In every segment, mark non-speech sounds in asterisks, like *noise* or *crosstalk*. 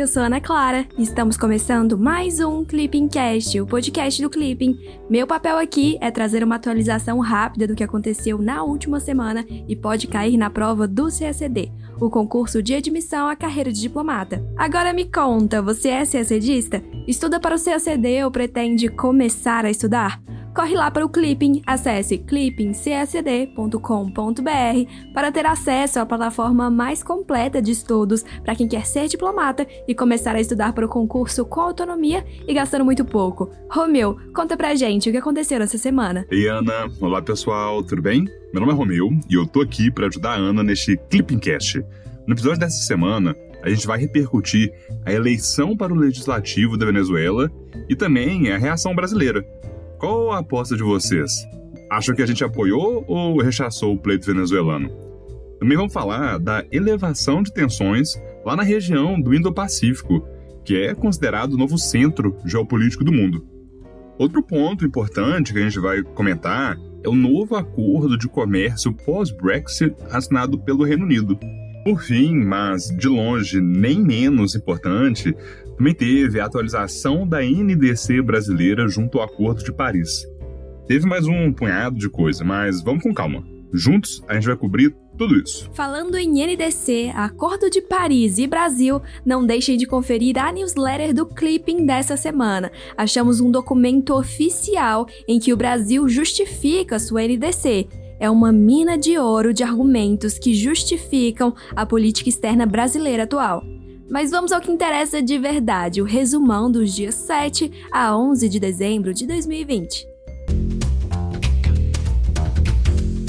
eu sou Ana Clara e estamos começando mais um Clipping Cast, o podcast do Clipping. Meu papel aqui é trazer uma atualização rápida do que aconteceu na última semana e pode cair na prova do CACD, o concurso de admissão à carreira de diplomata. Agora me conta, você é CACDista? Estuda para o CACD ou pretende começar a estudar? Corre lá para o Clipping, acesse clippingcsd.com.br para ter acesso à plataforma mais completa de estudos para quem quer ser diplomata e começar a estudar para o concurso com autonomia e gastando muito pouco. Romeu, conta pra gente o que aconteceu essa semana. Ei Ana, olá pessoal, tudo bem? Meu nome é Romeu e eu tô aqui para ajudar a Ana neste Clipping Cast. No episódio dessa semana, a gente vai repercutir a eleição para o legislativo da Venezuela e também a reação brasileira. Qual a aposta de vocês? Acham que a gente apoiou ou rechaçou o pleito venezuelano? Também vamos falar da elevação de tensões lá na região do Indo-Pacífico, que é considerado o novo centro geopolítico do mundo. Outro ponto importante que a gente vai comentar é o novo acordo de comércio pós-Brexit assinado pelo Reino Unido. Por fim, mas de longe nem menos importante, também teve a atualização da NDC brasileira junto ao Acordo de Paris. Teve mais um punhado de coisa, mas vamos com calma. Juntos, a gente vai cobrir tudo isso. Falando em NDC, Acordo de Paris e Brasil, não deixem de conferir a newsletter do Clipping dessa semana. Achamos um documento oficial em que o Brasil justifica sua NDC. É uma mina de ouro de argumentos que justificam a política externa brasileira atual. Mas vamos ao que interessa de verdade, o resumão dos dias 7 a 11 de dezembro de 2020.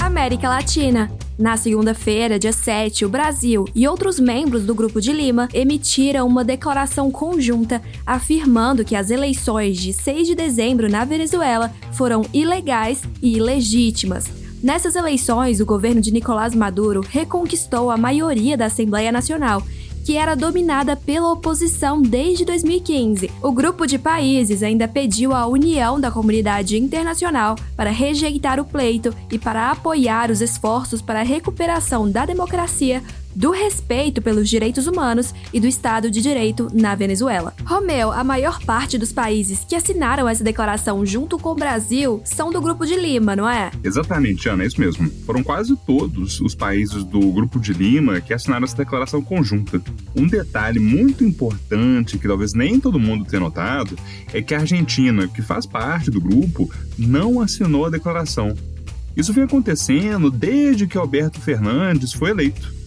América Latina. Na segunda-feira, dia 7, o Brasil e outros membros do Grupo de Lima emitiram uma declaração conjunta afirmando que as eleições de 6 de dezembro na Venezuela foram ilegais e ilegítimas. Nessas eleições, o governo de Nicolás Maduro reconquistou a maioria da Assembleia Nacional que era dominada pela oposição desde 2015. O grupo de países ainda pediu a união da comunidade internacional para rejeitar o pleito e para apoiar os esforços para a recuperação da democracia do respeito pelos direitos humanos e do Estado de Direito na Venezuela. Romeu, a maior parte dos países que assinaram essa declaração junto com o Brasil são do Grupo de Lima, não é? Exatamente, Ana, é isso mesmo. Foram quase todos os países do Grupo de Lima que assinaram essa declaração conjunta. Um detalhe muito importante que talvez nem todo mundo tenha notado é que a Argentina, que faz parte do grupo, não assinou a declaração. Isso vem acontecendo desde que Alberto Fernandes foi eleito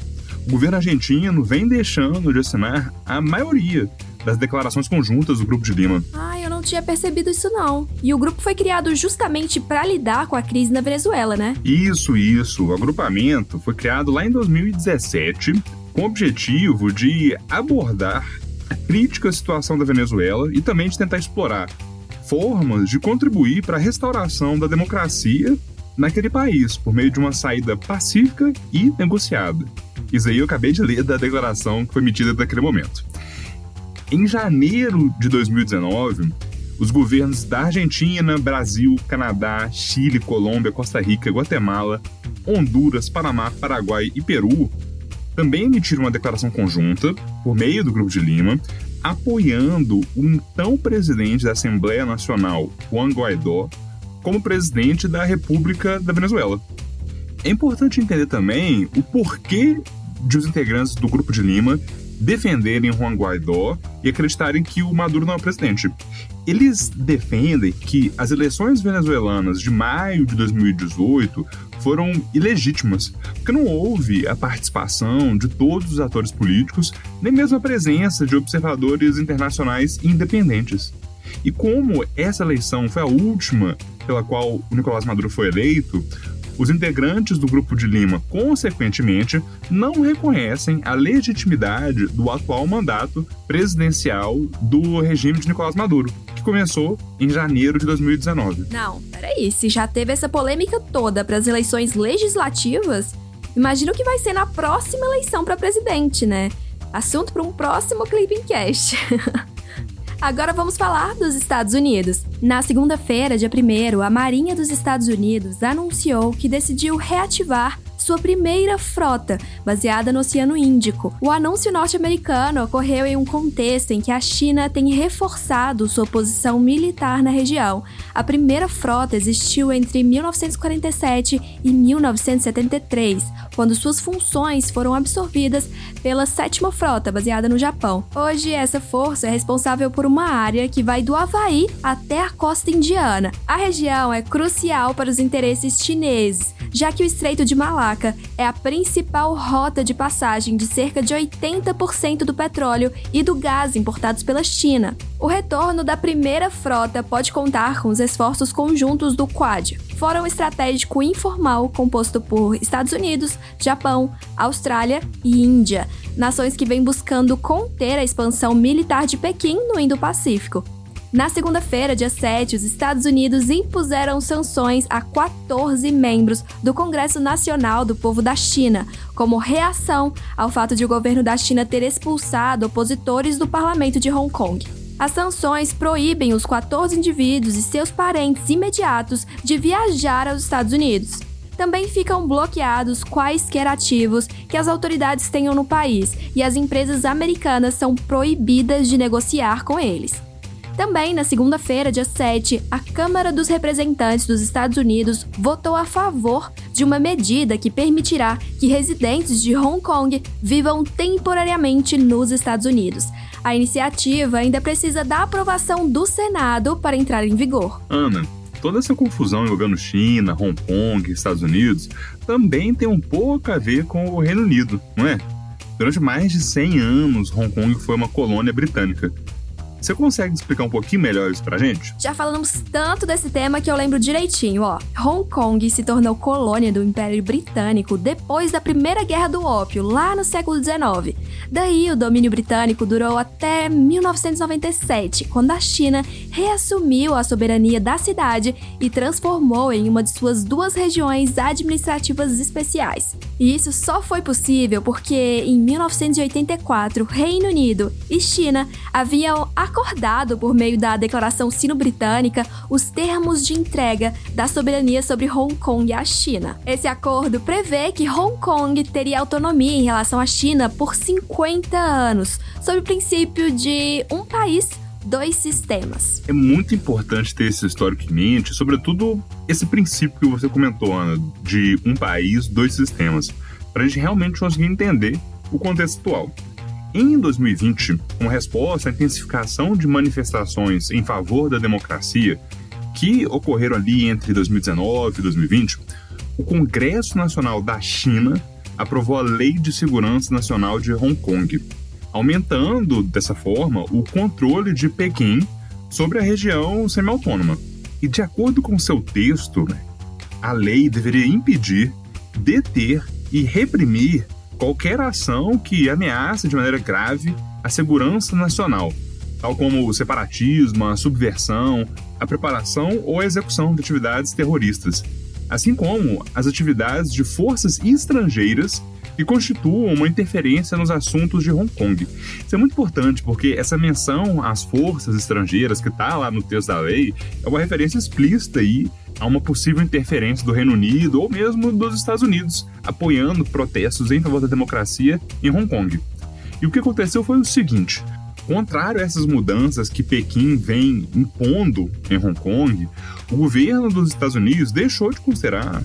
o governo argentino vem deixando de assinar a maioria das declarações conjuntas do Grupo de Lima. Ah, eu não tinha percebido isso não. E o grupo foi criado justamente para lidar com a crise na Venezuela, né? Isso, isso. O agrupamento foi criado lá em 2017 com o objetivo de abordar a crítica situação da Venezuela e também de tentar explorar formas de contribuir para a restauração da democracia naquele país por meio de uma saída pacífica e negociada. Isso aí eu acabei de ler da declaração que foi emitida naquele momento. Em janeiro de 2019, os governos da Argentina, Brasil, Canadá, Chile, Colômbia, Costa Rica, Guatemala, Honduras, Panamá, Paraguai e Peru também emitiram uma declaração conjunta, por meio do Grupo de Lima, apoiando o então presidente da Assembleia Nacional, Juan Guaidó, como presidente da República da Venezuela. É importante entender também o porquê de os integrantes do Grupo de Lima defenderem Juan Guaidó e acreditarem que o Maduro não é presidente. Eles defendem que as eleições venezuelanas de maio de 2018 foram ilegítimas, porque não houve a participação de todos os atores políticos, nem mesmo a presença de observadores internacionais independentes. E como essa eleição foi a última pela qual o Nicolás Maduro foi eleito, os integrantes do Grupo de Lima, consequentemente, não reconhecem a legitimidade do atual mandato presidencial do regime de Nicolás Maduro, que começou em janeiro de 2019. Não, peraí, se já teve essa polêmica toda para as eleições legislativas, imagina o que vai ser na próxima eleição para presidente, né? Assunto para um próximo Clipping Cast. *laughs* Agora vamos falar dos Estados Unidos. Na segunda-feira, dia 1, a Marinha dos Estados Unidos anunciou que decidiu reativar sua primeira frota, baseada no Oceano Índico. O anúncio norte-americano ocorreu em um contexto em que a China tem reforçado sua posição militar na região. A primeira frota existiu entre 1947 e 1973, quando suas funções foram absorvidas pela sétima frota, baseada no Japão. Hoje, essa força é responsável por uma área que vai do Havaí até a costa indiana. A região é crucial para os interesses chineses, já que o Estreito de Malaca é a principal rota de passagem de cerca de 80% do petróleo e do gás importados pela China. O retorno da primeira frota pode contar com os esforços conjuntos do Quad, Fórum Estratégico Informal composto por Estados Unidos, Japão, Austrália e Índia, nações que vêm buscando conter a expansão militar de Pequim no Indo-Pacífico. Na segunda-feira, dia 7, os Estados Unidos impuseram sanções a 14 membros do Congresso Nacional do Povo da China, como reação ao fato de o governo da China ter expulsado opositores do parlamento de Hong Kong. As sanções proíbem os 14 indivíduos e seus parentes imediatos de viajar aos Estados Unidos. Também ficam bloqueados quaisquer ativos que as autoridades tenham no país e as empresas americanas são proibidas de negociar com eles. Também na segunda-feira, dia 7, a Câmara dos Representantes dos Estados Unidos votou a favor de uma medida que permitirá que residentes de Hong Kong vivam temporariamente nos Estados Unidos. A iniciativa ainda precisa da aprovação do Senado para entrar em vigor. Ana, toda essa confusão envolvendo China, Hong Kong, Estados Unidos também tem um pouco a ver com o Reino Unido, não é? Durante mais de 100 anos, Hong Kong foi uma colônia britânica. Você consegue explicar um pouquinho melhor isso pra gente? Já falamos tanto desse tema que eu lembro direitinho, ó. Hong Kong se tornou colônia do Império Britânico depois da Primeira Guerra do Ópio, lá no século XIX. Daí, o domínio britânico durou até 1997, quando a China reassumiu a soberania da cidade e transformou em uma de suas duas regiões administrativas especiais. E isso só foi possível porque, em 1984, Reino Unido e China haviam acordado por meio da Declaração Sino-Britânica os termos de entrega da soberania sobre Hong Kong à China. Esse acordo prevê que Hong Kong teria autonomia em relação à China por 50 anos, sob o princípio de um país dois sistemas. É muito importante ter esse histórico em mente, sobretudo esse princípio que você comentou, Ana, de um país, dois sistemas, para a gente realmente conseguir entender o contexto atual. Em 2020, com resposta à intensificação de manifestações em favor da democracia que ocorreram ali entre 2019 e 2020, o Congresso Nacional da China aprovou a Lei de Segurança Nacional de Hong Kong, aumentando dessa forma o controle de Pequim sobre a região semi-autônoma. E de acordo com seu texto, a lei deveria impedir, deter e reprimir qualquer ação que ameace de maneira grave a segurança nacional, tal como o separatismo, a subversão, a preparação ou a execução de atividades terroristas, assim como as atividades de forças estrangeiras que constituam uma interferência nos assuntos de Hong Kong. Isso é muito importante porque essa menção às forças estrangeiras que está lá no texto da lei é uma referência explícita aí a uma possível interferência do Reino Unido ou mesmo dos Estados Unidos, apoiando protestos em favor da democracia em Hong Kong. E o que aconteceu foi o seguinte: contrário a essas mudanças que Pequim vem impondo em Hong Kong, o governo dos Estados Unidos deixou de considerar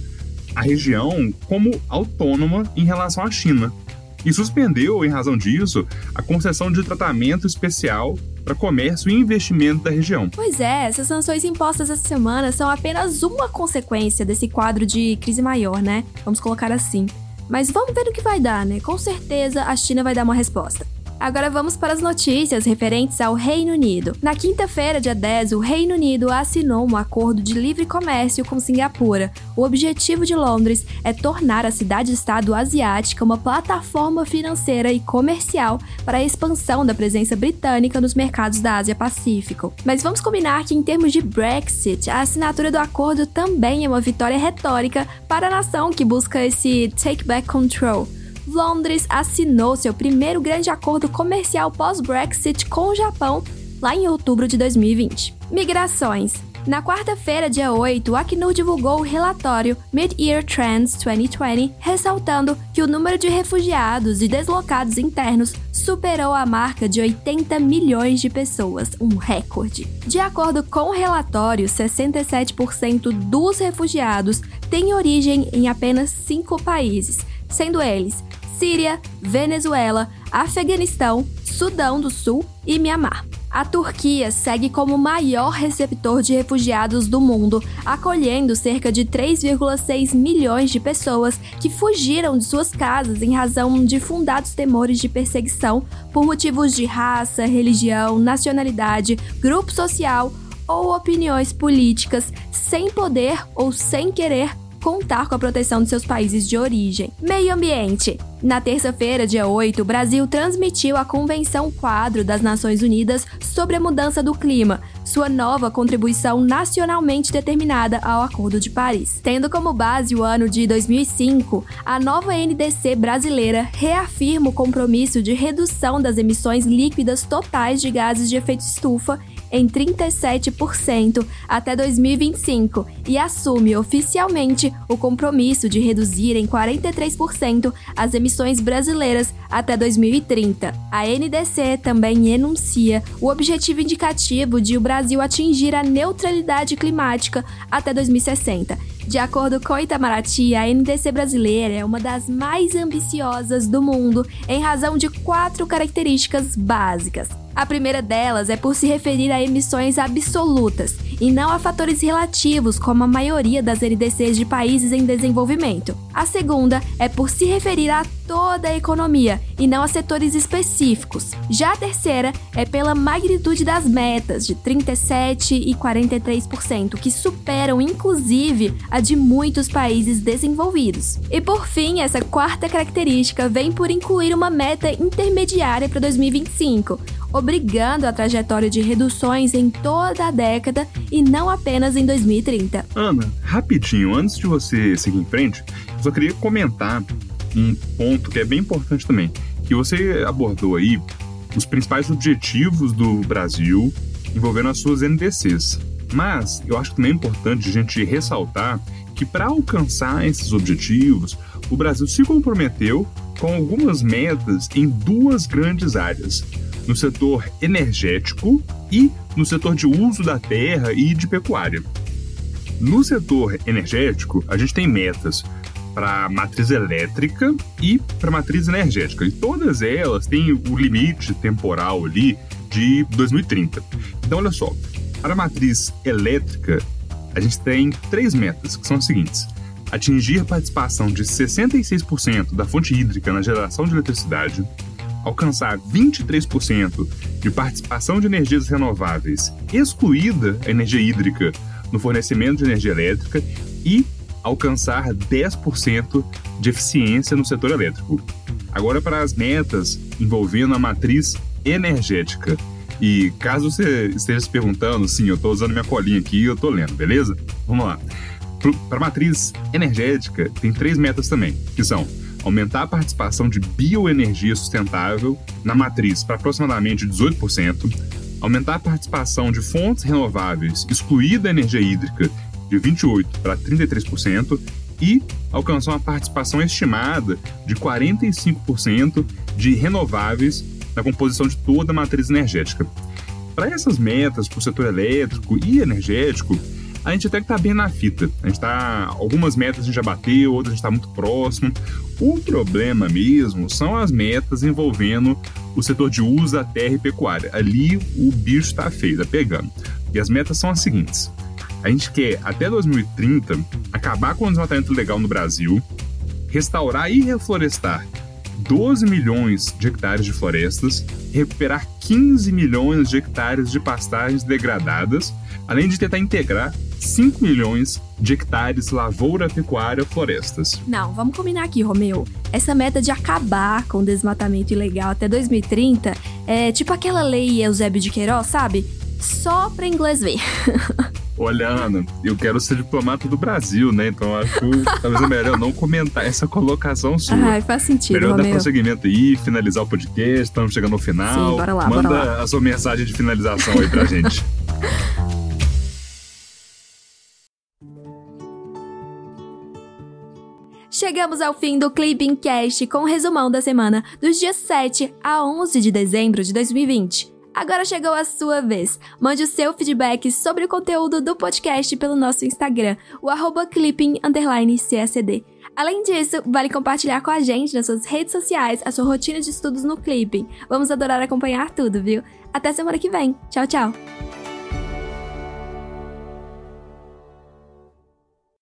a região como autônoma em relação à China e suspendeu, em razão disso, a concessão de tratamento especial para comércio e investimento da região. Pois é, essas sanções impostas essa semana são apenas uma consequência desse quadro de crise maior, né? Vamos colocar assim. Mas vamos ver o que vai dar, né? Com certeza a China vai dar uma resposta. Agora vamos para as notícias referentes ao Reino Unido. Na quinta-feira, dia 10, o Reino Unido assinou um acordo de livre comércio com Singapura. O objetivo de Londres é tornar a cidade-estado asiática uma plataforma financeira e comercial para a expansão da presença britânica nos mercados da Ásia-Pacífico. Mas vamos combinar que, em termos de Brexit, a assinatura do acordo também é uma vitória retórica para a nação que busca esse take back control Londres assinou seu primeiro grande acordo comercial pós-Brexit com o Japão lá em outubro de 2020. Migrações. Na quarta-feira, dia 8, o Acnur divulgou o relatório Mid-Year Trends 2020, ressaltando que o número de refugiados e deslocados internos superou a marca de 80 milhões de pessoas, um recorde. De acordo com o relatório, 67% dos refugiados têm origem em apenas cinco países, sendo eles Síria, Venezuela, Afeganistão, Sudão do Sul e Mianmar. A Turquia segue como o maior receptor de refugiados do mundo, acolhendo cerca de 3,6 milhões de pessoas que fugiram de suas casas em razão de fundados temores de perseguição por motivos de raça, religião, nacionalidade, grupo social ou opiniões políticas, sem poder ou sem querer contar com a proteção de seus países de origem. Meio ambiente. Na terça-feira, dia 8, o Brasil transmitiu a Convenção Quadro das Nações Unidas sobre a Mudança do Clima, sua nova contribuição nacionalmente determinada ao Acordo de Paris. Tendo como base o ano de 2005, a nova NDC brasileira reafirma o compromisso de redução das emissões líquidas totais de gases de efeito estufa em 37% até 2025 e assume oficialmente o compromisso de reduzir em 43% as emissões brasileiras até 2030. A NDC também enuncia o objetivo indicativo de o Brasil atingir a neutralidade climática até 2060. De acordo com Itamaraty, a NDC brasileira é uma das mais ambiciosas do mundo em razão de quatro características básicas. A primeira delas é por se referir a emissões absolutas e não a fatores relativos, como a maioria das NDCs de países em desenvolvimento. A segunda é por se referir a toda a economia e não a setores específicos. Já a terceira é pela magnitude das metas, de 37% e 43%, que superam inclusive a de muitos países desenvolvidos. E por fim, essa quarta característica vem por incluir uma meta intermediária para 2025 obrigando a trajetória de reduções em toda a década e não apenas em 2030. Ana, rapidinho, antes de você seguir em frente, eu só queria comentar um ponto que é bem importante também, que você abordou aí os principais objetivos do Brasil envolvendo as suas NDCs. Mas eu acho também é importante a gente ressaltar que para alcançar esses objetivos, o Brasil se comprometeu com algumas metas em duas grandes áreas no setor energético e no setor de uso da terra e de pecuária. No setor energético, a gente tem metas para matriz elétrica e para matriz energética, e todas elas têm o limite temporal ali de 2030. Então, olha só, para a matriz elétrica, a gente tem três metas, que são as seguintes: atingir participação de 66% da fonte hídrica na geração de eletricidade, alcançar 23% de participação de energias renováveis, excluída a energia hídrica no fornecimento de energia elétrica e alcançar 10% de eficiência no setor elétrico. Agora para as metas envolvendo a matriz energética. E caso você esteja se perguntando, sim, eu estou usando minha colinha aqui e eu estou lendo, beleza? Vamos lá. Para a matriz energética, tem três metas também, que são aumentar a participação de bioenergia sustentável na matriz para aproximadamente 18%, aumentar a participação de fontes renováveis, excluída a energia hídrica, de 28% para 33%, e alcançar uma participação estimada de 45% de renováveis na composição de toda a matriz energética. Para essas metas para o setor elétrico e energético, a gente até que tá bem na fita. A gente tá. Algumas metas a gente já bateu, outras a gente tá muito próximo. O problema mesmo são as metas envolvendo o setor de uso da terra e pecuária. Ali o bicho tá feio, tá pegando. E as metas são as seguintes: a gente quer, até 2030, acabar com o desmatamento legal no Brasil, restaurar e reflorestar 12 milhões de hectares de florestas, recuperar 15 milhões de hectares de pastagens degradadas, além de tentar integrar 5 milhões de hectares lavoura, pecuária, florestas. Não, vamos combinar aqui, Romeu. Essa meta de acabar com o desmatamento ilegal até 2030 é tipo aquela lei Eusébio de Queiroz, sabe? Só pra inglês ver. *laughs* Olha, Ana, eu quero ser diplomata do Brasil, né? Então acho talvez é melhor não comentar essa colocação sua. Ai, faz sentido, Melhor Romeu. dar prosseguimento aí, finalizar o podcast, estamos chegando ao final. Sim, bora lá, Manda bora lá. a sua mensagem de finalização aí pra gente. *laughs* Chegamos ao fim do Clipping Cast com o resumão da semana dos dias 7 a 11 de dezembro de 2020. Agora chegou a sua vez. Mande o seu feedback sobre o conteúdo do podcast pelo nosso Instagram, o arroba clipping__csd. Além disso, vale compartilhar com a gente nas suas redes sociais a sua rotina de estudos no Clipping. Vamos adorar acompanhar tudo, viu? Até semana que vem. Tchau, tchau!